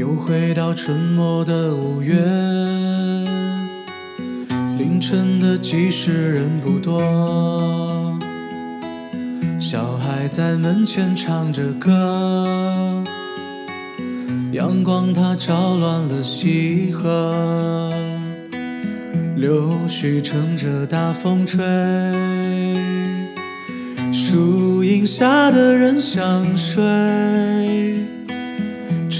又回到沉默的五月，凌晨的集市人不多，小孩在门前唱着歌，阳光它照乱了溪河，柳絮乘着大风吹。树荫下的人想睡，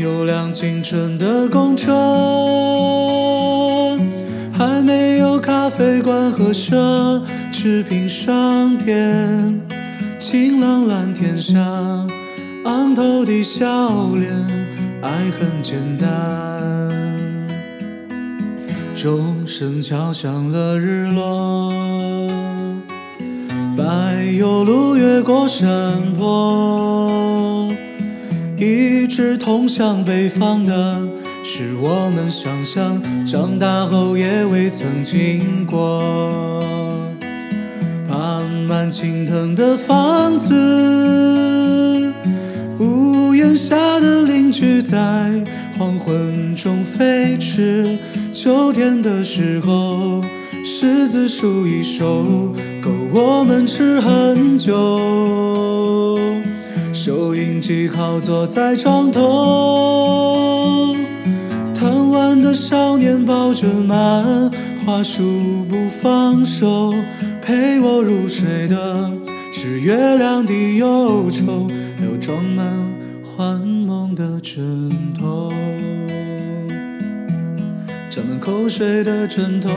有辆清晨的公车，还没有咖啡馆和奢侈品商店。晴朗蓝天下，昂头的笑脸，爱很简单。钟声敲响了日落。柏油路越过山坡，直通向北方的，是我们想象长大后也未曾经过。爬满青藤的房子，屋檐下的邻居在黄昏中飞驰。秋天的时候。柿子树一熟，够我们吃很久。收音机靠坐在床头，贪玩的少年抱着漫画书不放手。陪我入睡的是月亮的忧愁，还有装满幻梦的枕头。沾满口水的枕头。